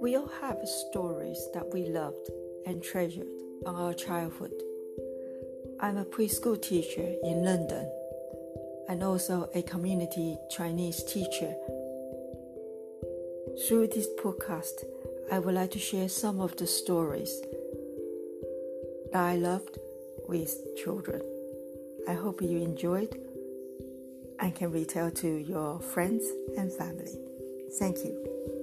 We all have stories that we loved and treasured from our childhood. I'm a preschool teacher in London and also a community Chinese teacher. Through this podcast, I would like to share some of the stories that I loved with children. I hope you enjoyed and can retell to your friends and family. Thank you.